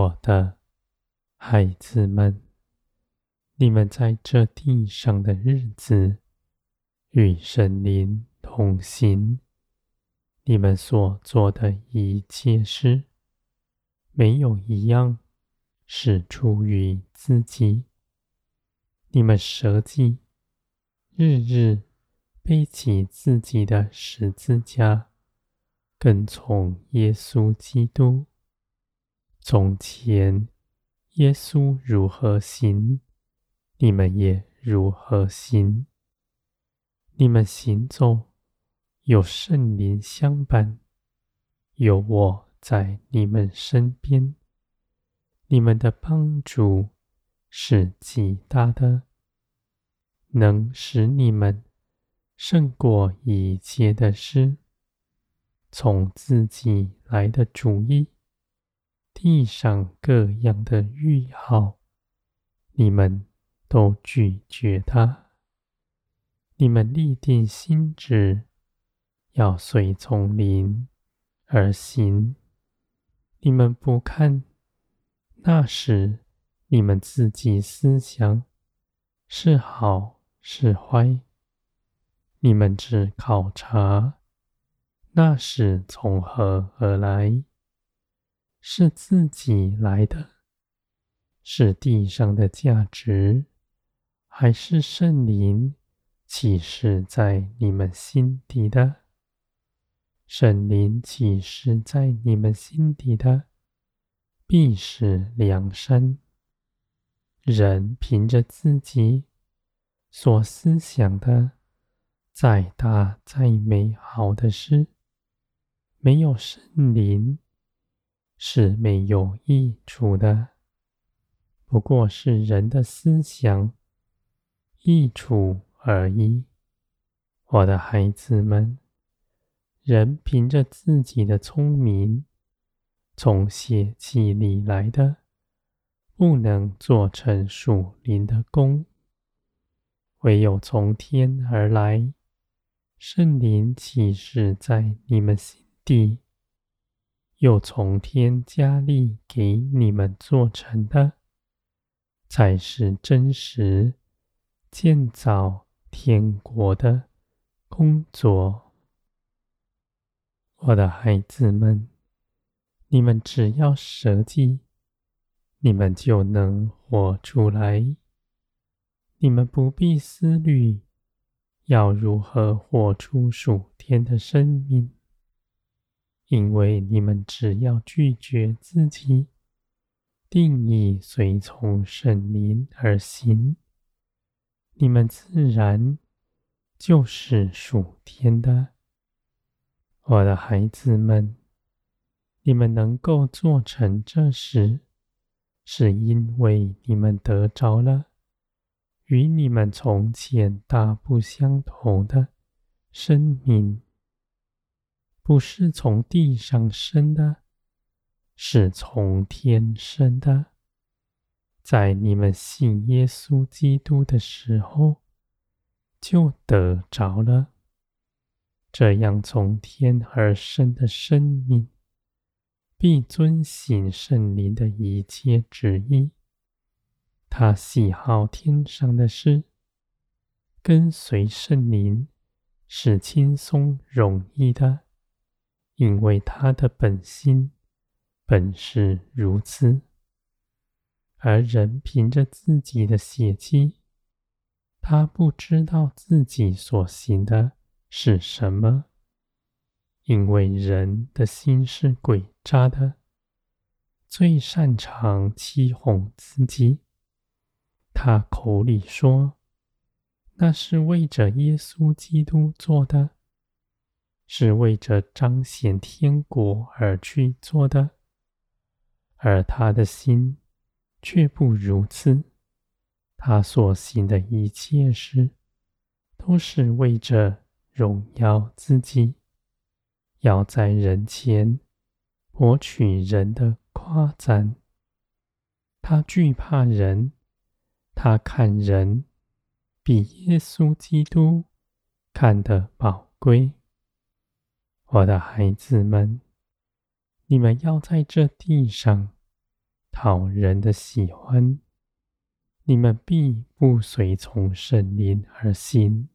我的孩子们，你们在这地上的日子，与神灵同行。你们所做的一切事，没有一样是出于自己。你们舍己，日日背起自己的十字架，跟从耶稣基督。从前，耶稣如何行，你们也如何行。你们行走，有圣灵相伴，有我在你们身边。你们的帮助是极大的，能使你们胜过一切的事。从自己来的主意。地上各样的欲好，你们都拒绝它。你们立定心志，要随从灵而行。你们不看那时你们自己思想是好是坏，你们只考察那是从何而来。是自己来的，是地上的价值，还是圣灵启示在你们心底的？圣灵启示在你们心底的，必是良善。人凭着自己所思想的，再大再美好的事，没有圣灵。是没有益处的，不过是人的思想益处而已。我的孩子们，人凭着自己的聪明，从血气里来的，不能做成属灵的功；唯有从天而来，圣灵启示在你们心底。又从天加力给你们做成的，才是真实建造天国的工作。我的孩子们，你们只要舍己，你们就能活出来。你们不必思虑要如何活出属天的生命。因为你们只要拒绝自己，定义随从圣灵而行，你们自然就是属天的。我的孩子们，你们能够做成这事，是因为你们得着了与你们从前大不相同的生命。不是从地上生的，是从天生的。在你们信耶稣基督的时候，就得着了。这样从天而生的生命，必遵行圣灵的一切旨意。他喜好天上的事，跟随圣灵是轻松容易的。因为他的本心本是如此，而人凭着自己的血气，他不知道自己所行的是什么，因为人的心是诡诈的，最擅长欺哄自己。他口里说，那是为着耶稣基督做的。是为着彰显天国而去做的，而他的心却不如此。他所行的一切事，都是为着荣耀自己，要在人前博取人的夸赞。他惧怕人，他看人比耶稣基督看得宝贵。我的孩子们，你们要在这地上讨人的喜欢，你们必不随从圣灵而行，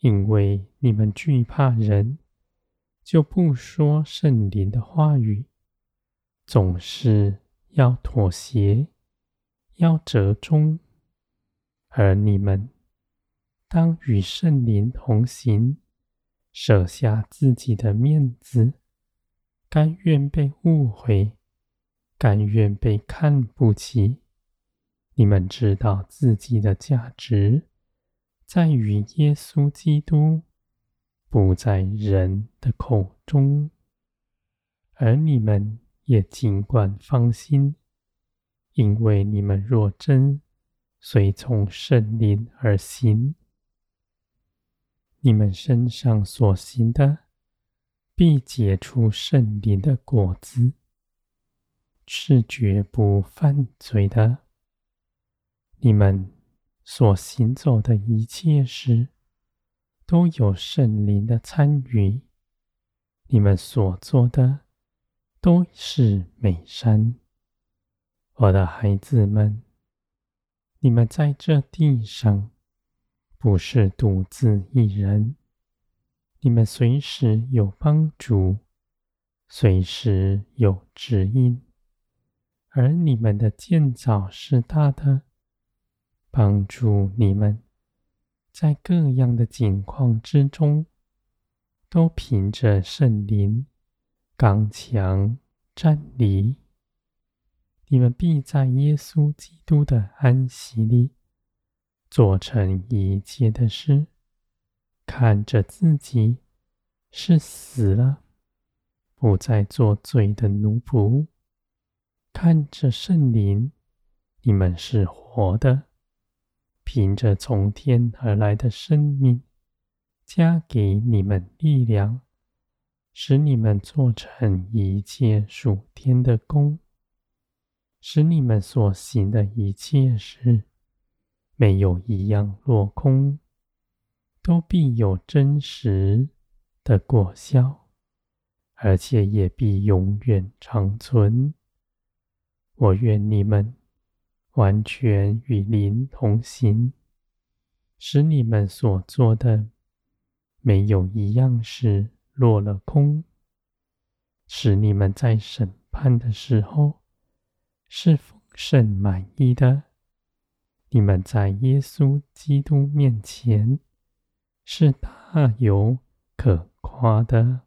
因为你们惧怕人，就不说圣灵的话语，总是要妥协，要折中，而你们当与圣灵同行，舍下自己的面子，甘愿被误会，甘愿被看不起。你们知道自己的价值，在于耶稣基督，不在人的口中，而你们也尽管放心。因为你们若真随从圣灵而行，你们身上所行的必结出圣灵的果子，是绝不犯罪的。你们所行走的一切事，都有圣灵的参与。你们所做的都是美善。我的孩子们，你们在这地上不是独自一人，你们随时有帮助，随时有指引，而你们的建造是大的，帮助你们在各样的境况之中，都凭着圣灵刚强站立。你们必在耶稣基督的安息里做成一切的事，看着自己是死了，不再做罪的奴仆；看着圣灵，你们是活的，凭着从天而来的生命，加给你们力量，使你们做成一切属天的工。使你们所行的一切事，没有一样落空，都必有真实的果效，而且也必永远长存。我愿你们完全与灵同行，使你们所做的没有一样是落了空，使你们在审判的时候，是丰盛满意的，你们在耶稣基督面前是大有可夸的。